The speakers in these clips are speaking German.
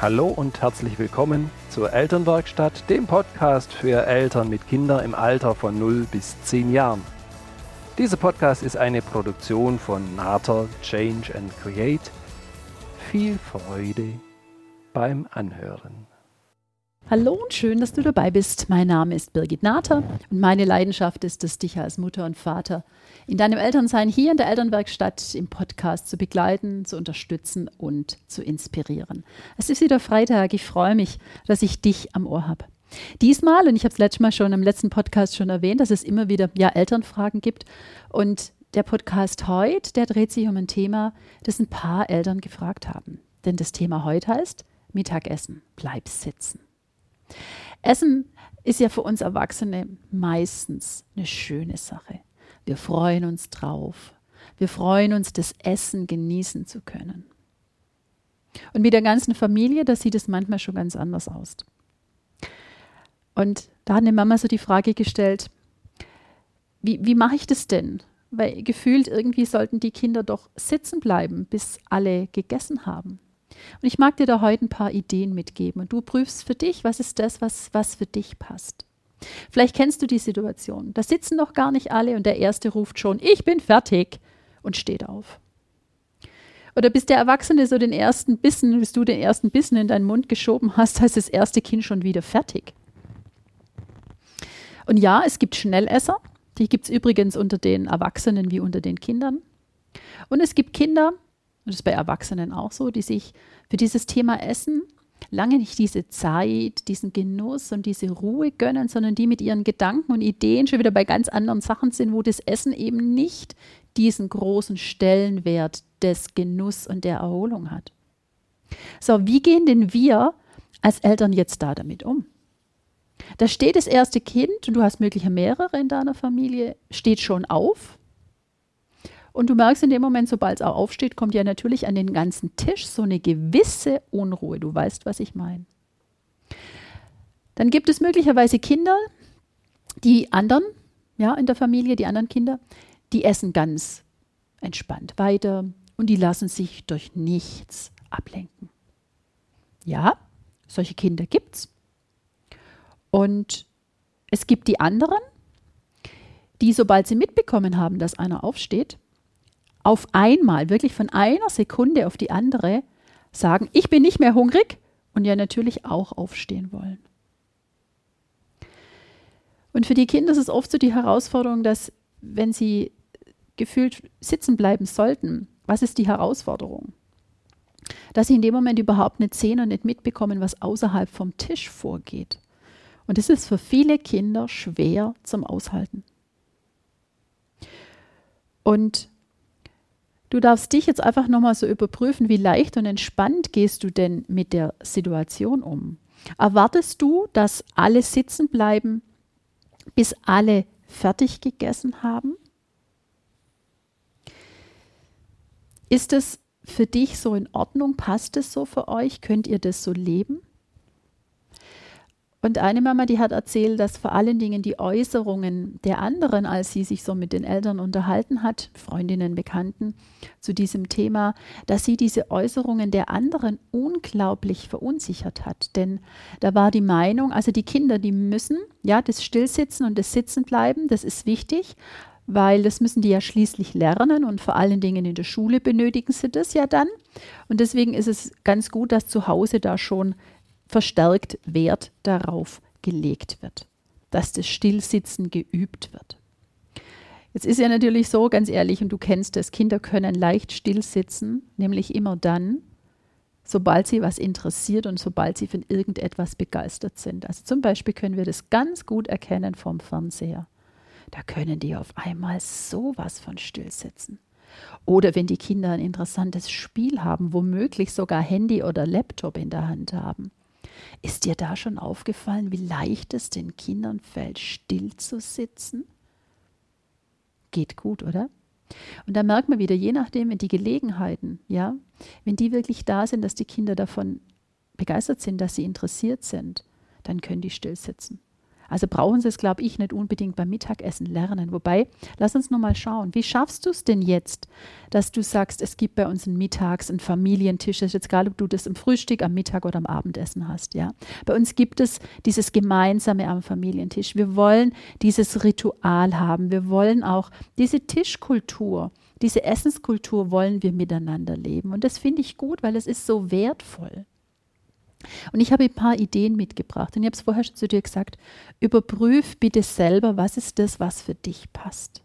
Hallo und herzlich willkommen zur Elternwerkstatt, dem Podcast für Eltern mit Kindern im Alter von 0 bis 10 Jahren. Dieser Podcast ist eine Produktion von Nater Change and Create. Viel Freude beim Anhören. Hallo und schön, dass du dabei bist. Mein Name ist Birgit Nater und meine Leidenschaft ist es, dich als Mutter und Vater in deinem Elternsein hier in der Elternwerkstatt im Podcast zu begleiten, zu unterstützen und zu inspirieren. Es ist wieder Freitag. Ich freue mich, dass ich dich am Ohr habe. Diesmal, und ich habe es letztes Mal schon im letzten Podcast schon erwähnt, dass es immer wieder ja, Elternfragen gibt. Und der Podcast heute, der dreht sich um ein Thema, das ein paar Eltern gefragt haben. Denn das Thema heute heißt Mittagessen, bleib sitzen. Essen ist ja für uns Erwachsene meistens eine schöne Sache. Wir freuen uns drauf. Wir freuen uns, das Essen genießen zu können. Und mit der ganzen Familie, da sieht es manchmal schon ganz anders aus. Und da hat eine Mama so die Frage gestellt, wie, wie mache ich das denn? Weil gefühlt irgendwie sollten die Kinder doch sitzen bleiben, bis alle gegessen haben. Und ich mag dir da heute ein paar Ideen mitgeben und du prüfst für dich, was ist das, was, was für dich passt. Vielleicht kennst du die Situation. Da sitzen noch gar nicht alle und der Erste ruft schon, ich bin fertig und steht auf. Oder bis der Erwachsene so den ersten Bissen, bis du den ersten Bissen in deinen Mund geschoben hast, heißt das erste Kind schon wieder fertig. Und ja, es gibt Schnellesser. Die gibt es übrigens unter den Erwachsenen wie unter den Kindern. Und es gibt Kinder, und das ist bei Erwachsenen auch so, die sich für dieses Thema Essen lange nicht diese Zeit, diesen Genuss und diese Ruhe gönnen, sondern die mit ihren Gedanken und Ideen schon wieder bei ganz anderen Sachen sind, wo das Essen eben nicht diesen großen Stellenwert des Genuss und der Erholung hat. So, wie gehen denn wir als Eltern jetzt da damit um? Da steht das erste Kind und du hast möglicherweise mehrere in deiner Familie, steht schon auf und du merkst in dem Moment, sobald es auch aufsteht, kommt ja natürlich an den ganzen Tisch so eine gewisse Unruhe. Du weißt, was ich meine. Dann gibt es möglicherweise Kinder, die anderen, ja, in der Familie, die anderen Kinder, die essen ganz entspannt weiter und die lassen sich durch nichts ablenken. Ja, solche Kinder gibt es. Und es gibt die anderen, die, sobald sie mitbekommen haben, dass einer aufsteht, auf einmal, wirklich von einer Sekunde auf die andere, sagen, ich bin nicht mehr hungrig und ja natürlich auch aufstehen wollen. Und für die Kinder ist es oft so die Herausforderung, dass wenn sie gefühlt sitzen bleiben sollten, was ist die Herausforderung? Dass sie in dem Moment überhaupt nicht sehen und nicht mitbekommen, was außerhalb vom Tisch vorgeht. Und das ist für viele Kinder schwer zum Aushalten. Und Du darfst dich jetzt einfach nochmal so überprüfen, wie leicht und entspannt gehst du denn mit der Situation um? Erwartest du, dass alle sitzen bleiben, bis alle fertig gegessen haben? Ist es für dich so in Ordnung? Passt es so für euch? Könnt ihr das so leben? Und eine Mama, die hat erzählt, dass vor allen Dingen die Äußerungen der anderen, als sie sich so mit den Eltern unterhalten hat, Freundinnen, Bekannten, zu diesem Thema, dass sie diese Äußerungen der anderen unglaublich verunsichert hat. Denn da war die Meinung, also die Kinder, die müssen, ja, das Stillsitzen und das Sitzen bleiben, das ist wichtig, weil das müssen die ja schließlich lernen und vor allen Dingen in der Schule benötigen sie das ja dann. Und deswegen ist es ganz gut, dass zu Hause da schon verstärkt Wert darauf gelegt wird, dass das Stillsitzen geübt wird. Jetzt ist ja natürlich so, ganz ehrlich, und du kennst es, Kinder können leicht stillsitzen, nämlich immer dann, sobald sie was interessiert und sobald sie von irgendetwas begeistert sind. Also zum Beispiel können wir das ganz gut erkennen vom Fernseher. Da können die auf einmal sowas von stillsitzen. Oder wenn die Kinder ein interessantes Spiel haben, womöglich sogar Handy oder Laptop in der Hand haben. Ist dir da schon aufgefallen, wie leicht es den Kindern fällt, still zu sitzen? Geht gut, oder? Und da merkt man wieder, je nachdem, wenn die Gelegenheiten, ja, wenn die wirklich da sind, dass die Kinder davon begeistert sind, dass sie interessiert sind, dann können die still sitzen. Also brauchen sie es, glaube ich, nicht unbedingt beim Mittagessen lernen. Wobei, lass uns noch mal schauen, wie schaffst du es denn jetzt, dass du sagst, es gibt bei uns einen Mittags-, einen Familientisch, das ist jetzt egal, ob du das im Frühstück, am Mittag oder am Abendessen hast. Ja? Bei uns gibt es dieses Gemeinsame am Familientisch. Wir wollen dieses Ritual haben. Wir wollen auch diese Tischkultur, diese Essenskultur wollen wir miteinander leben. Und das finde ich gut, weil es ist so wertvoll. Und ich habe ein paar Ideen mitgebracht. Und ich habe es vorher schon zu dir gesagt, überprüf bitte selber, was ist das, was für dich passt.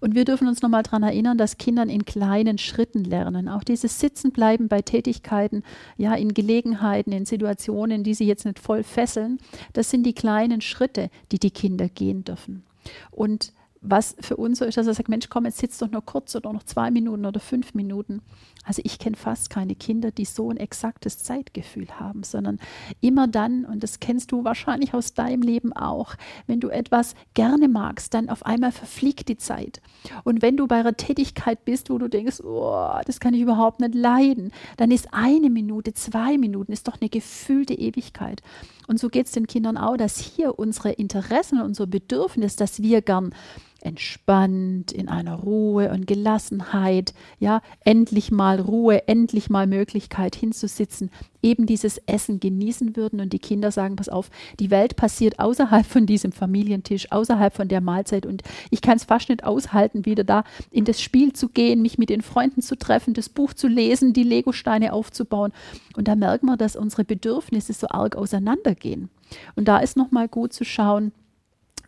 Und wir dürfen uns nochmal daran erinnern, dass Kinder in kleinen Schritten lernen. Auch dieses Sitzenbleiben bei Tätigkeiten, ja, in Gelegenheiten, in Situationen, die sie jetzt nicht voll fesseln, das sind die kleinen Schritte, die die Kinder gehen dürfen. Und was für uns so ist, dass er sagt, Mensch, komm, jetzt sitzt doch nur kurz oder noch zwei Minuten oder fünf Minuten. Also ich kenne fast keine Kinder, die so ein exaktes Zeitgefühl haben, sondern immer dann, und das kennst du wahrscheinlich aus deinem Leben auch, wenn du etwas gerne magst, dann auf einmal verfliegt die Zeit. Und wenn du bei einer Tätigkeit bist, wo du denkst, oh, das kann ich überhaupt nicht leiden, dann ist eine Minute, zwei Minuten, ist doch eine gefühlte Ewigkeit. Und so geht es den Kindern auch, dass hier unsere Interessen, unser Bedürfnis, dass wir gern entspannt, in einer Ruhe und Gelassenheit, ja, endlich mal Ruhe, endlich mal Möglichkeit hinzusitzen, eben dieses Essen genießen würden. Und die Kinder sagen, pass auf, die Welt passiert außerhalb von diesem Familientisch, außerhalb von der Mahlzeit. Und ich kann es fast nicht aushalten, wieder da in das Spiel zu gehen, mich mit den Freunden zu treffen, das Buch zu lesen, die Legosteine aufzubauen. Und da merkt man, dass unsere Bedürfnisse so arg auseinandergehen. Und da ist nochmal gut zu schauen,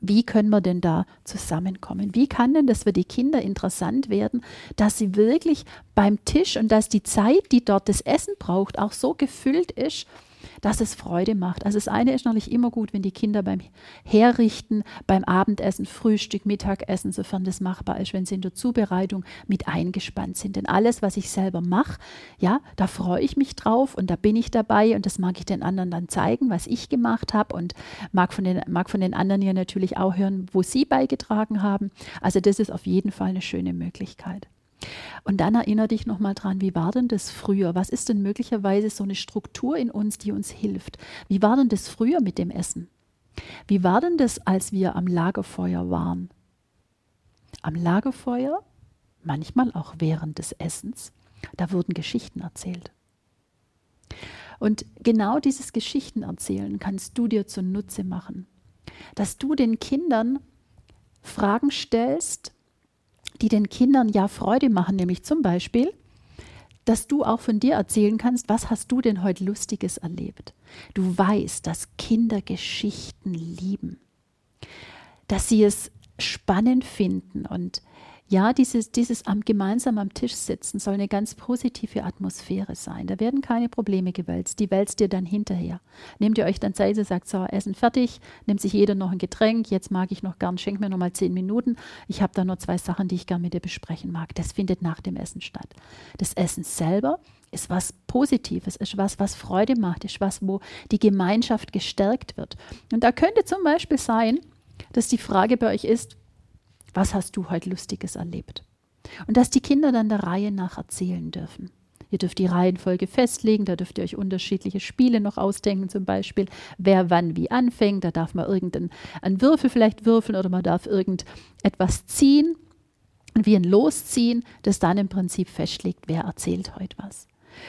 wie können wir denn da zusammenkommen? Wie kann denn das für die Kinder interessant werden, dass sie wirklich beim Tisch und dass die Zeit, die dort das Essen braucht, auch so gefüllt ist, dass es Freude macht. Also das eine ist natürlich immer gut, wenn die Kinder beim Herrichten, beim Abendessen, Frühstück, Mittagessen, sofern das machbar ist, wenn sie in der Zubereitung mit eingespannt sind. Denn alles, was ich selber mache, ja, da freue ich mich drauf und da bin ich dabei und das mag ich den anderen dann zeigen, was ich gemacht habe und mag von den, mag von den anderen ja natürlich auch hören, wo sie beigetragen haben. Also das ist auf jeden Fall eine schöne Möglichkeit. Und dann erinnere dich nochmal dran, wie war denn das früher? Was ist denn möglicherweise so eine Struktur in uns, die uns hilft? Wie war denn das früher mit dem Essen? Wie war denn das, als wir am Lagerfeuer waren? Am Lagerfeuer, manchmal auch während des Essens, da wurden Geschichten erzählt. Und genau dieses Geschichtenerzählen kannst du dir zunutze machen, dass du den Kindern Fragen stellst, die den Kindern ja Freude machen, nämlich zum Beispiel, dass du auch von dir erzählen kannst, was hast du denn heute Lustiges erlebt? Du weißt, dass Kinder Geschichten lieben, dass sie es spannend finden und ja, dieses, dieses am, gemeinsam am Tisch sitzen soll eine ganz positive Atmosphäre sein. Da werden keine Probleme gewälzt. Die wälzt ihr dann hinterher. Nehmt ihr euch dann Zeit und sagt, so, Essen fertig, nimmt sich jeder noch ein Getränk, jetzt mag ich noch gern, schenk mir noch mal zehn Minuten. Ich habe da noch zwei Sachen, die ich gern mit dir besprechen mag. Das findet nach dem Essen statt. Das Essen selber ist was Positives, ist was, was Freude macht, ist was, wo die Gemeinschaft gestärkt wird. Und da könnte zum Beispiel sein, dass die Frage bei euch ist, was hast du heute Lustiges erlebt? Und dass die Kinder dann der Reihe nach erzählen dürfen. Ihr dürft die Reihenfolge festlegen, da dürft ihr euch unterschiedliche Spiele noch ausdenken, zum Beispiel, wer wann wie anfängt. Da darf man irgendeinen Würfel vielleicht würfeln oder man darf irgendetwas ziehen, wie ein Losziehen, das dann im Prinzip festlegt, wer erzählt heute was.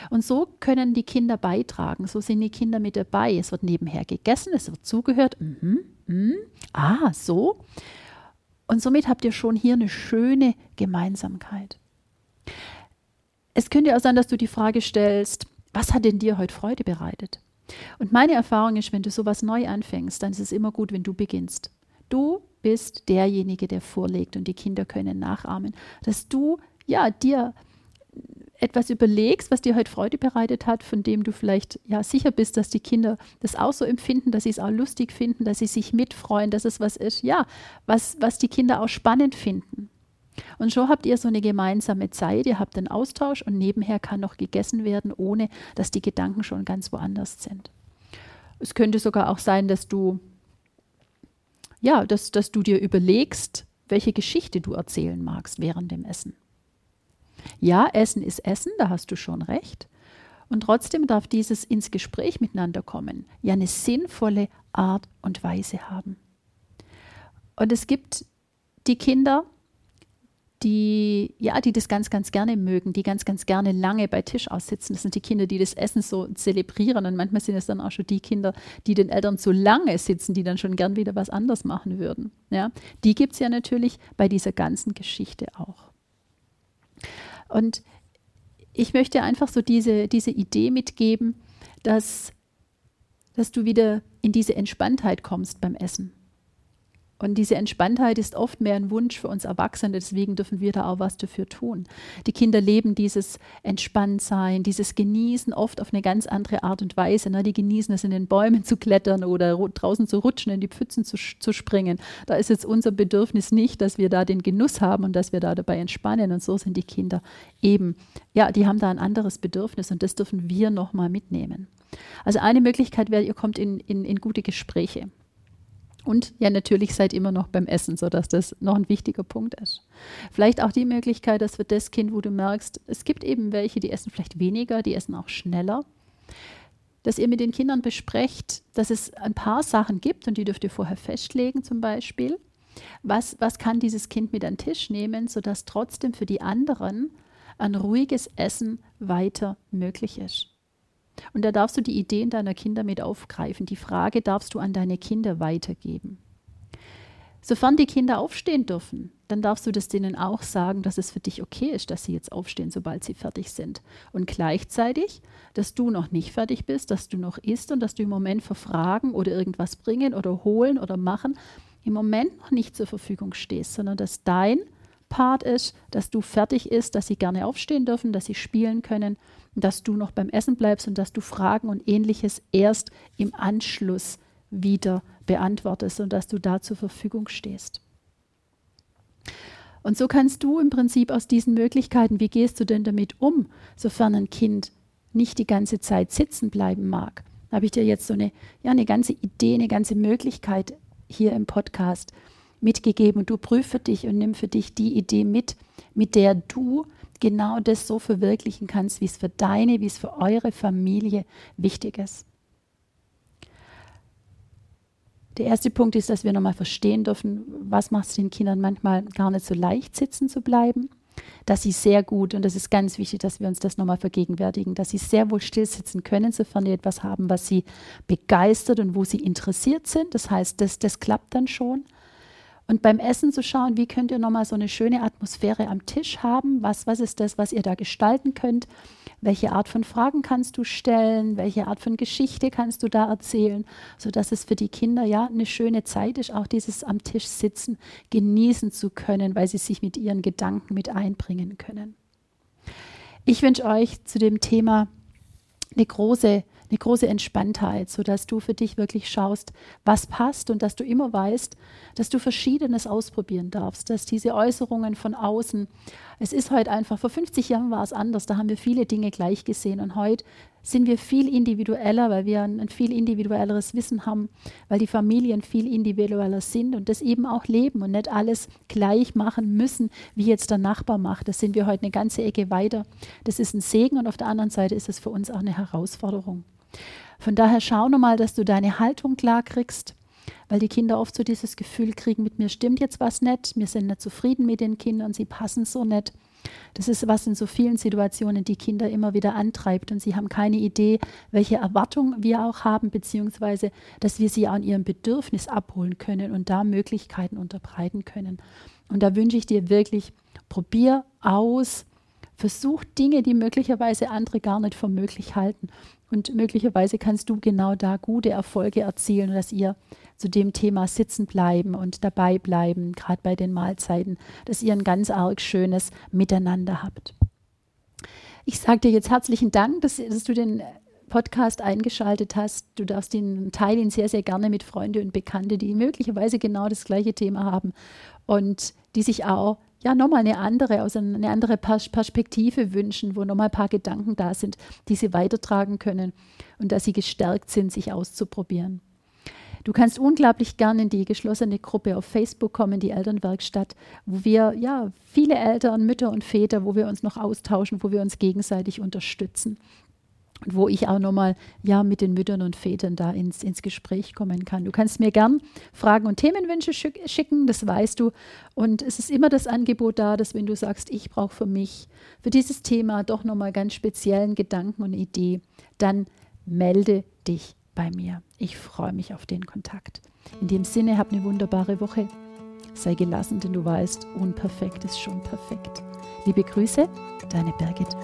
Und so können die Kinder beitragen, so sind die Kinder mit dabei. Es wird nebenher gegessen, es wird zugehört. Mhm, mh, ah, so. Und somit habt ihr schon hier eine schöne Gemeinsamkeit. Es könnte auch sein, dass du die Frage stellst, was hat denn dir heute Freude bereitet? Und meine Erfahrung ist, wenn du sowas neu anfängst, dann ist es immer gut, wenn du beginnst. Du bist derjenige, der vorlegt und die Kinder können nachahmen, dass du ja dir etwas überlegst, was dir heute Freude bereitet hat, von dem du vielleicht ja sicher bist, dass die Kinder das auch so empfinden, dass sie es auch lustig finden, dass sie sich mitfreuen, dass es was ist, ja, was, was die Kinder auch spannend finden. Und so habt ihr so eine gemeinsame Zeit, ihr habt einen Austausch und nebenher kann noch gegessen werden, ohne dass die Gedanken schon ganz woanders sind. Es könnte sogar auch sein, dass du ja, dass, dass du dir überlegst, welche Geschichte du erzählen magst während dem Essen. Ja, Essen ist Essen, da hast du schon recht. Und trotzdem darf dieses ins Gespräch miteinander kommen, ja eine sinnvolle Art und Weise haben. Und es gibt die Kinder, die, ja, die das ganz, ganz gerne mögen, die ganz, ganz gerne lange bei Tisch aussitzen. Das sind die Kinder, die das Essen so zelebrieren. Und manchmal sind es dann auch schon die Kinder, die den Eltern so lange sitzen, die dann schon gern wieder was anderes machen würden. Ja? Die gibt es ja natürlich bei dieser ganzen Geschichte auch. Und ich möchte einfach so diese, diese Idee mitgeben, dass, dass du wieder in diese Entspanntheit kommst beim Essen. Und diese Entspanntheit ist oft mehr ein Wunsch für uns Erwachsene, deswegen dürfen wir da auch was dafür tun. Die Kinder leben dieses Entspanntsein, dieses Genießen oft auf eine ganz andere Art und Weise. Ne? Die genießen es, in den Bäumen zu klettern oder draußen zu rutschen, in die Pfützen zu, zu springen. Da ist jetzt unser Bedürfnis nicht, dass wir da den Genuss haben und dass wir da dabei entspannen. Und so sind die Kinder eben, ja, die haben da ein anderes Bedürfnis und das dürfen wir nochmal mitnehmen. Also eine Möglichkeit wäre, ihr kommt in, in, in gute Gespräche. Und ja, natürlich seid immer noch beim Essen, sodass das noch ein wichtiger Punkt ist. Vielleicht auch die Möglichkeit, dass für das Kind, wo du merkst, es gibt eben welche, die essen vielleicht weniger, die essen auch schneller, dass ihr mit den Kindern besprecht, dass es ein paar Sachen gibt und die dürft ihr vorher festlegen zum Beispiel. Was, was kann dieses Kind mit an den Tisch nehmen, sodass trotzdem für die anderen ein ruhiges Essen weiter möglich ist? Und da darfst du die Ideen deiner Kinder mit aufgreifen. Die Frage darfst du an deine Kinder weitergeben. Sofern die Kinder aufstehen dürfen, dann darfst du das denen auch sagen, dass es für dich okay ist, dass sie jetzt aufstehen, sobald sie fertig sind. Und gleichzeitig, dass du noch nicht fertig bist, dass du noch isst und dass du im Moment für Fragen oder irgendwas bringen oder holen oder machen im Moment noch nicht zur Verfügung stehst, sondern dass dein Part ist, dass du fertig ist, dass sie gerne aufstehen dürfen, dass sie spielen können dass du noch beim Essen bleibst und dass du Fragen und ähnliches erst im Anschluss wieder beantwortest und dass du da zur Verfügung stehst. Und so kannst du im Prinzip aus diesen Möglichkeiten, wie gehst du denn damit um, sofern ein Kind nicht die ganze Zeit sitzen bleiben mag, habe ich dir jetzt so eine, ja, eine ganze Idee, eine ganze Möglichkeit hier im Podcast mitgegeben. Und du prüfe dich und nimm für dich die Idee mit, mit der du genau das so verwirklichen kannst, wie es für deine, wie es für eure Familie wichtig ist. Der erste Punkt ist, dass wir nochmal verstehen dürfen, was macht es den Kindern manchmal gar nicht so leicht, sitzen zu bleiben. Dass sie sehr gut, und das ist ganz wichtig, dass wir uns das nochmal vergegenwärtigen, dass sie sehr wohl still sitzen können, sofern sie etwas haben, was sie begeistert und wo sie interessiert sind. Das heißt, das, das klappt dann schon. Und beim Essen zu schauen, wie könnt ihr nochmal so eine schöne Atmosphäre am Tisch haben? Was, was ist das, was ihr da gestalten könnt? Welche Art von Fragen kannst du stellen? Welche Art von Geschichte kannst du da erzählen? Sodass es für die Kinder ja eine schöne Zeit ist, auch dieses am Tisch sitzen genießen zu können, weil sie sich mit ihren Gedanken mit einbringen können. Ich wünsche euch zu dem Thema eine große eine große Entspanntheit, sodass du für dich wirklich schaust, was passt und dass du immer weißt, dass du Verschiedenes ausprobieren darfst, dass diese Äußerungen von außen, es ist heute einfach, vor 50 Jahren war es anders, da haben wir viele Dinge gleich gesehen und heute sind wir viel individueller, weil wir ein, ein viel individuelleres Wissen haben, weil die Familien viel individueller sind und das eben auch leben und nicht alles gleich machen müssen, wie jetzt der Nachbar macht. Das sind wir heute eine ganze Ecke weiter. Das ist ein Segen und auf der anderen Seite ist es für uns auch eine Herausforderung. Von daher schau nochmal, dass du deine Haltung klar kriegst, weil die Kinder oft so dieses Gefühl kriegen, mit mir stimmt jetzt was nicht, wir sind nicht zufrieden mit den Kindern, sie passen so nicht. Das ist, was in so vielen Situationen die Kinder immer wieder antreibt und sie haben keine Idee, welche Erwartung wir auch haben, beziehungsweise, dass wir sie in ihrem Bedürfnis abholen können und da Möglichkeiten unterbreiten können. Und da wünsche ich dir wirklich, probier aus, versuch Dinge, die möglicherweise andere gar nicht für möglich halten und möglicherweise kannst du genau da gute Erfolge erzielen, dass ihr zu dem Thema sitzen bleiben und dabei bleiben, gerade bei den Mahlzeiten, dass ihr ein ganz arg schönes Miteinander habt. Ich sage dir jetzt herzlichen Dank, dass, dass, du den Podcast eingeschaltet hast. Du darfst ihn teilen sehr, sehr gerne mit Freunden und Bekannten, die möglicherweise genau das gleiche Thema haben und die sich auch ja nochmal eine andere, aus eine andere Perspektive wünschen, wo nochmal ein paar Gedanken da sind, die sie weitertragen können und dass sie gestärkt sind, sich auszuprobieren. Du kannst unglaublich gerne in die geschlossene Gruppe auf Facebook kommen, die Elternwerkstatt, wo wir ja viele Eltern, Mütter und Väter, wo wir uns noch austauschen, wo wir uns gegenseitig unterstützen. Wo ich auch nochmal ja, mit den Müttern und Vätern da ins, ins Gespräch kommen kann. Du kannst mir gern Fragen und Themenwünsche schicken, das weißt du. Und es ist immer das Angebot da, dass wenn du sagst, ich brauche für mich, für dieses Thema doch nochmal ganz speziellen Gedanken und Idee, dann melde dich bei mir. Ich freue mich auf den Kontakt. In dem Sinne, hab eine wunderbare Woche. Sei gelassen, denn du weißt, unperfekt ist schon perfekt. Liebe Grüße, deine Birgit.